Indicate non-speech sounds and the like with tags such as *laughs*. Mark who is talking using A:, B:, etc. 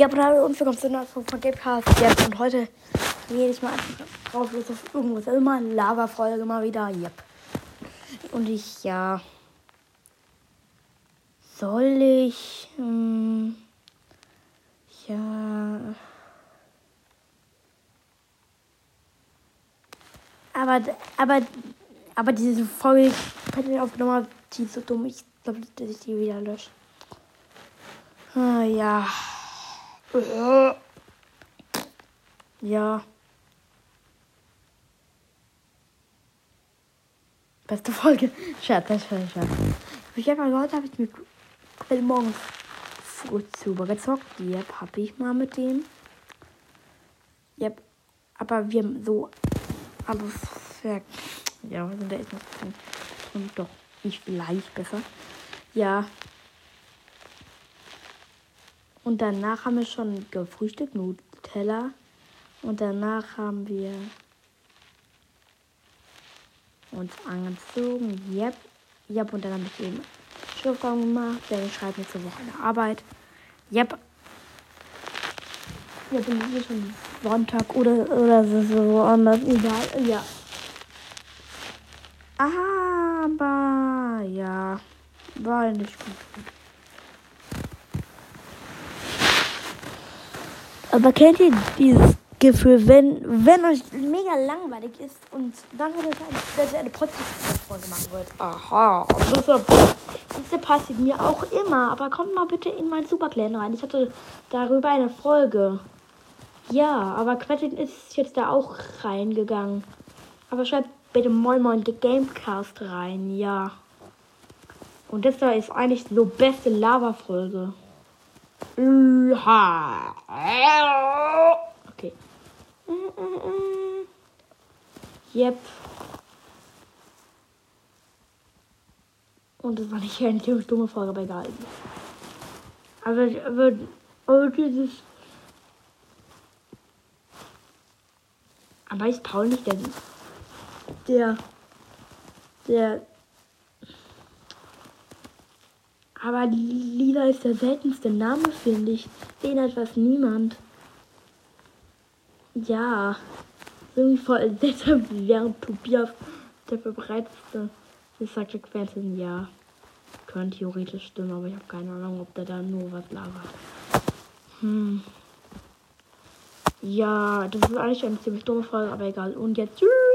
A: Ja, aber hallo und willkommen zu einer Folge von Gamecast. Ja, und heute jedes Mal einfach drauf los auf irgendwas. Immer eine Lava-Folge mal wieder. Yep. Und ich, ja. Soll ich. Hm, ja. Aber, aber, aber diese Folge, ich die aufgenommen habe, die ist so dumm. Ich glaube, dass ich die wieder lösche. Ah, ja. Ja. Beste Folge. Scherz, das ist Scherz. Ich habe mal gehört, habe ich mit heute Morgen super gezockt. Yep, habe ich mal mit dem. Yep. Aber wir haben so. Aber ja, ja, sind da noch und doch nicht vielleicht besser. Ja. Und danach haben wir schon gefrühstückt, Nutella. Und danach haben wir uns angezogen. Yep. Yep. Und dann habe ich eben Schriftform gemacht. Der schreibt mir zur Woche eine Arbeit. Yep. Ja, bin hier schon Sonntag oder, oder so, so anders. Egal. Ja. Aber ja. War nicht gut. Aber kennt ihr dieses Gefühl, wenn, wenn euch mega langweilig ist und dann wird es eine Podcast-Folge machen wird? Aha, das, das passiert mir auch immer. Aber kommt mal bitte in mein Superclan rein. Ich hatte darüber eine Folge. Ja, aber Quentin ist jetzt da auch reingegangen. Aber schreibt bitte Moin Moin The Gamecast rein, ja. Und das da ist eigentlich so beste Lava-Folge. Okay. Yep. Und das war nicht eine ziemlich dumme Frage, aber egal. Aber, aber, aber dieses. Aber ist Paul nicht der. Der. Der Aber Lila ist der seltenste Name, finde ich. Den hat fast niemand. Ja. Irgendwie voll *laughs* deshalb während Tobias der verbreitetste. Ich sagte Quentin, ja. Könnte theoretisch stimmen, aber ich habe keine Ahnung, ob der da nur was labert. Hm. Ja, das ist eigentlich eine ziemlich dumme Frage, aber egal. Und jetzt tschüss.